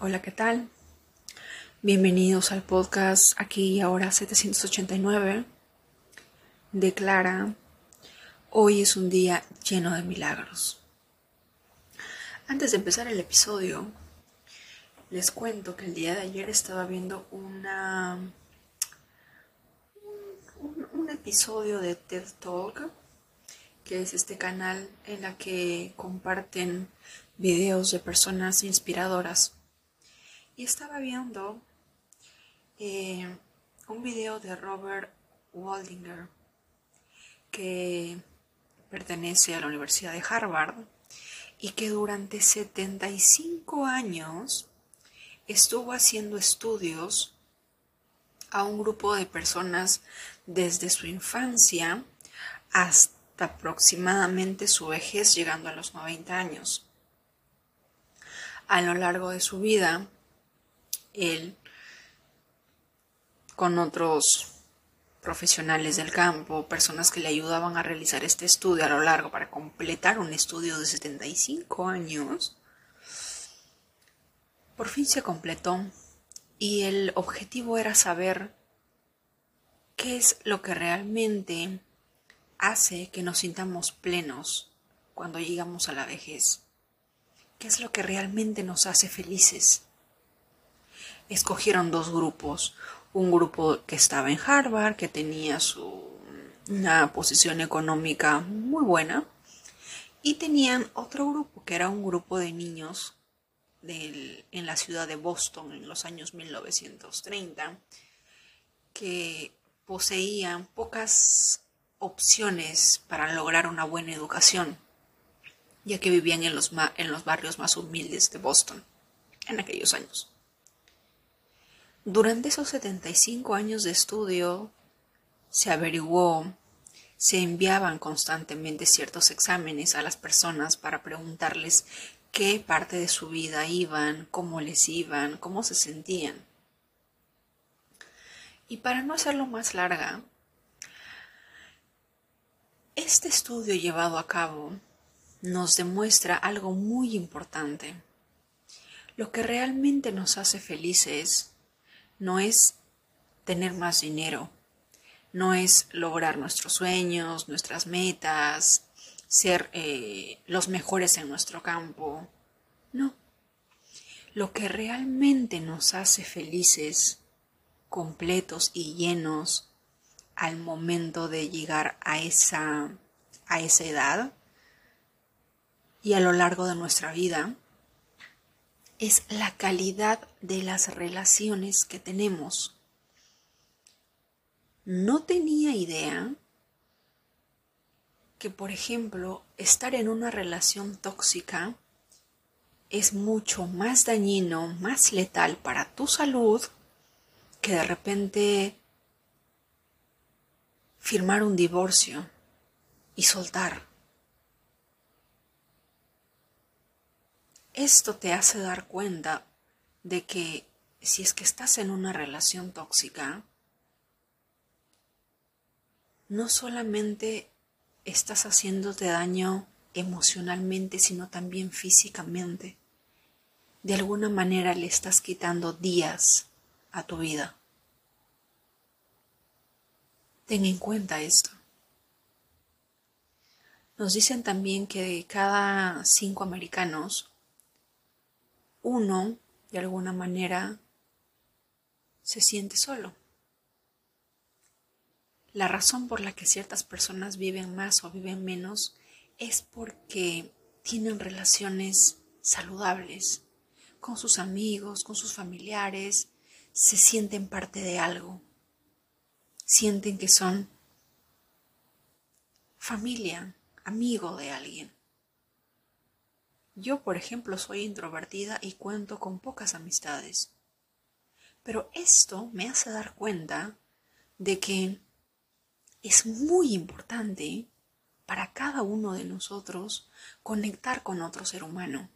Hola, ¿qué tal? Bienvenidos al podcast aquí y ahora 789 de Clara. Hoy es un día lleno de milagros. Antes de empezar el episodio, les cuento que el día de ayer estaba viendo una un, un episodio de TED Talk, que es este canal en la que comparten videos de personas inspiradoras y estaba viendo eh, un video de Robert Waldinger que pertenece a la Universidad de Harvard y que durante 75 años estuvo haciendo estudios a un grupo de personas desde su infancia hasta aproximadamente su vejez llegando a los 90 años. A lo largo de su vida, él con otros profesionales del campo, personas que le ayudaban a realizar este estudio a lo largo para completar un estudio de 75 años, por fin se completó. Y el objetivo era saber qué es lo que realmente hace que nos sintamos plenos cuando llegamos a la vejez, qué es lo que realmente nos hace felices escogieron dos grupos. Un grupo que estaba en Harvard, que tenía su, una posición económica muy buena, y tenían otro grupo, que era un grupo de niños del, en la ciudad de Boston en los años 1930, que poseían pocas opciones para lograr una buena educación, ya que vivían en los, en los barrios más humildes de Boston en aquellos años. Durante esos 75 años de estudio se averiguó, se enviaban constantemente ciertos exámenes a las personas para preguntarles qué parte de su vida iban, cómo les iban, cómo se sentían. Y para no hacerlo más larga, este estudio llevado a cabo nos demuestra algo muy importante. Lo que realmente nos hace felices no es tener más dinero, no es lograr nuestros sueños, nuestras metas, ser eh, los mejores en nuestro campo. No. Lo que realmente nos hace felices, completos y llenos al momento de llegar a esa, a esa edad y a lo largo de nuestra vida es la calidad de las relaciones que tenemos. No tenía idea que, por ejemplo, estar en una relación tóxica es mucho más dañino, más letal para tu salud que de repente firmar un divorcio y soltar. Esto te hace dar cuenta de que si es que estás en una relación tóxica, no solamente estás haciéndote daño emocionalmente, sino también físicamente. De alguna manera le estás quitando días a tu vida. Ten en cuenta esto. Nos dicen también que cada cinco americanos, uno, de alguna manera, se siente solo. La razón por la que ciertas personas viven más o viven menos es porque tienen relaciones saludables con sus amigos, con sus familiares, se sienten parte de algo, sienten que son familia, amigo de alguien. Yo, por ejemplo, soy introvertida y cuento con pocas amistades. Pero esto me hace dar cuenta de que es muy importante para cada uno de nosotros conectar con otro ser humano.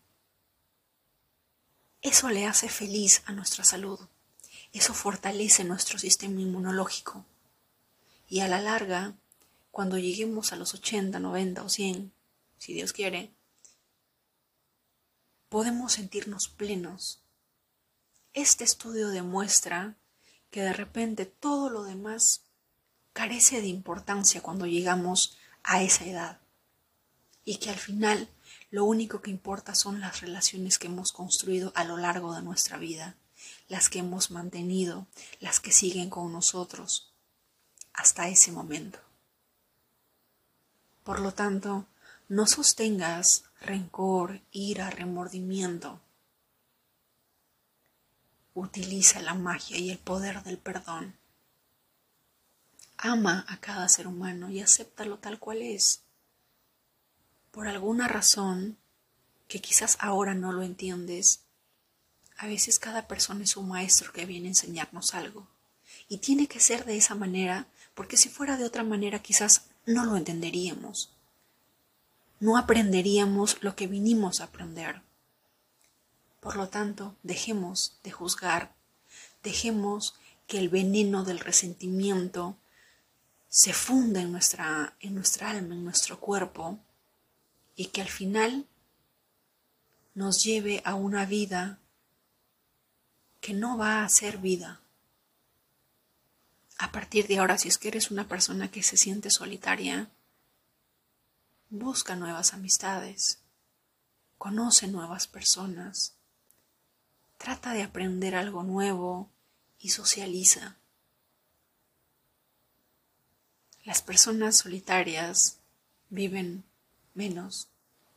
Eso le hace feliz a nuestra salud. Eso fortalece nuestro sistema inmunológico. Y a la larga, cuando lleguemos a los 80, 90 o 100, si Dios quiere, podemos sentirnos plenos este estudio demuestra que de repente todo lo demás carece de importancia cuando llegamos a esa edad y que al final lo único que importa son las relaciones que hemos construido a lo largo de nuestra vida, las que hemos mantenido, las que siguen con nosotros hasta ese momento. Por lo tanto, no sostengas rencor, ira, remordimiento. Utiliza la magia y el poder del perdón. Ama a cada ser humano y acéptalo tal cual es. Por alguna razón, que quizás ahora no lo entiendes, a veces cada persona es un maestro que viene a enseñarnos algo. Y tiene que ser de esa manera, porque si fuera de otra manera quizás no lo entenderíamos. No aprenderíamos lo que vinimos a aprender. Por lo tanto, dejemos de juzgar, dejemos que el veneno del resentimiento se funda en nuestra, en nuestra alma, en nuestro cuerpo, y que al final nos lleve a una vida que no va a ser vida. A partir de ahora, si es que eres una persona que se siente solitaria, busca nuevas amistades, conoce nuevas personas, trata de aprender algo nuevo y socializa. Las personas solitarias viven menos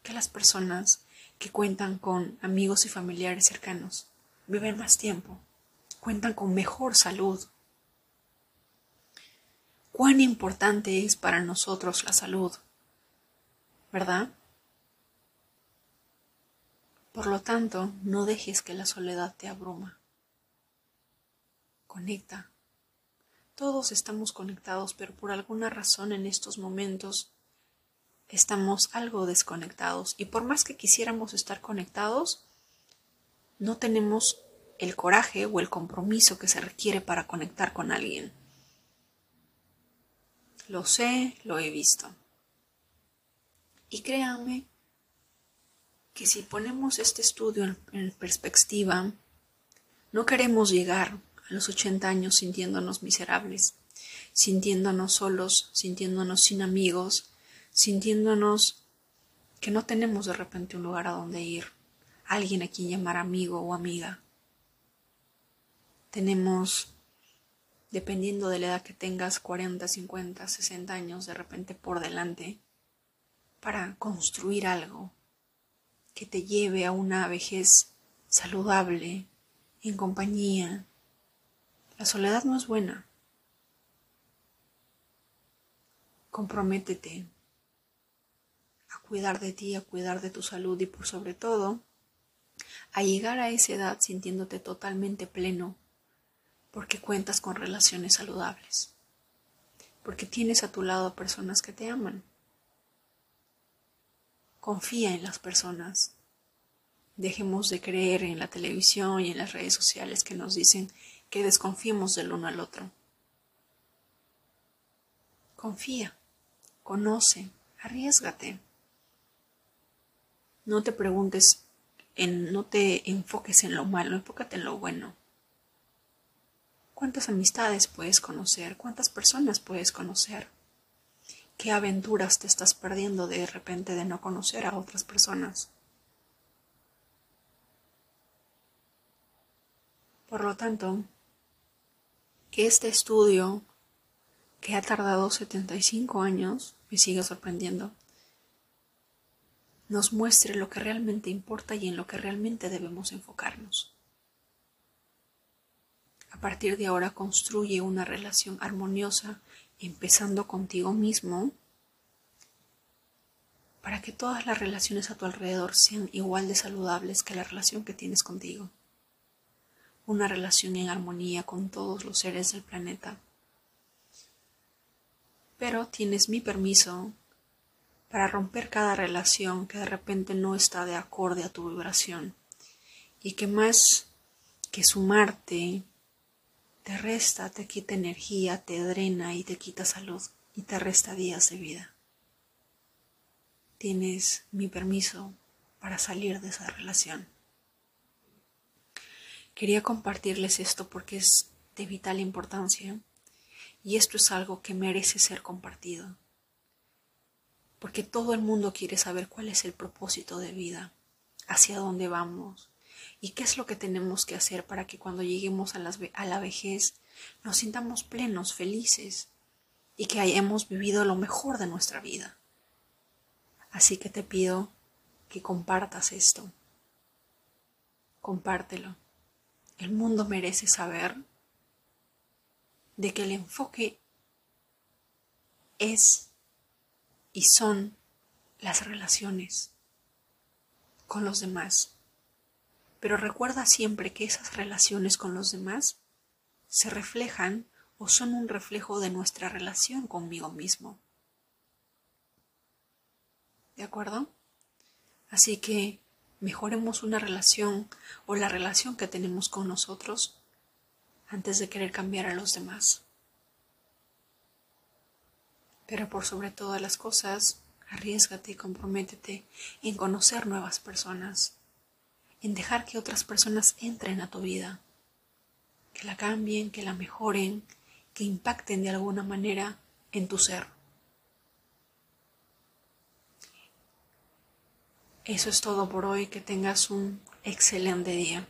que las personas que cuentan con amigos y familiares cercanos. Viven más tiempo, cuentan con mejor salud. Cuán importante es para nosotros la salud, ¿verdad? Por lo tanto, no dejes que la soledad te abruma. Conecta todos estamos conectados, pero por alguna razón en estos momentos estamos algo desconectados. Y por más que quisiéramos estar conectados, no tenemos el coraje o el compromiso que se requiere para conectar con alguien. Lo sé, lo he visto. Y créame que si ponemos este estudio en, perspectiva, no queremos llegar a los 80 años sintiéndonos miserables, sintiéndonos solos, sintiéndonos sin amigos, sintiéndonos que no tenemos de repente un lugar a donde ir, alguien a quien llamar amigo o amiga. Tenemos, dependiendo de la edad que tengas, 40, 50, 60 años de repente por delante, para construir algo que te lleve a una vejez saludable, en compañía, la soledad no es buena. Comprométete a cuidar de ti, a cuidar de tu salud y por sobre todo a llegar a esa edad sintiéndote totalmente pleno porque cuentas con relaciones saludables, porque tienes a tu lado personas que te aman. Confía en las personas. Dejemos de creer en la televisión y en las redes sociales que nos dicen que desconfiemos del uno al otro. Confía, conoce, arriesgate. No te preguntes no te enfoques en lo malo, enfócate en lo bueno. ¿Cuántas amistades puedes conocer? ¿Cuántas personas puedes conocer? ¿Qué aventuras te estás perdiendo de repente de no conocer a otras personas? Por lo tanto, que este estudio, que ha tardado 75 años, me sigue sorprendiendo, nos muestre lo que realmente importa y en lo que realmente debemos enfocarnos. A partir de ahora construye una relación armoniosa, empezando contigo mismo, para que todas las relaciones a tu alrededor sean igual de saludables que la relación que tienes contigo una relación en armonía con todos los seres del planeta. Pero tienes mi permiso para romper cada relación que de repente no está de acorde a tu vibración y que más que sumarte te resta, te quita energía, te drena y te quita salud y te resta días de vida. Tienes mi permiso para salir de esa relación. Quería compartirles esto porque es de vital importancia y esto es algo que merece ser compartido. Porque todo el mundo quiere saber cuál es el propósito de vida, hacia dónde vamos y qué es lo que tenemos que hacer para que cuando lleguemos a, a la vejez nos sintamos plenos, felices y que hayamos vivido lo mejor de nuestra vida. Así que te pido que compartas esto. Compártelo. El mundo merece saber de que el enfoque es y son las relaciones con los demás. Pero recuerda siempre que esas relaciones con los demás se reflejan o son un reflejo de nuestra relación conmigo mismo. ¿De acuerdo? Así que mejoremos una relación o la relación que tenemos con nosotros antes de querer cambiar a los demás. Pero por sobre todas las cosas, arriesgate y comprométete en conocer nuevas personas, en dejar que otras personas entren a tu vida, que la cambien, que la mejoren, que impacten de alguna manera en tu ser. Eso es todo por hoy, que tengas un excelente día.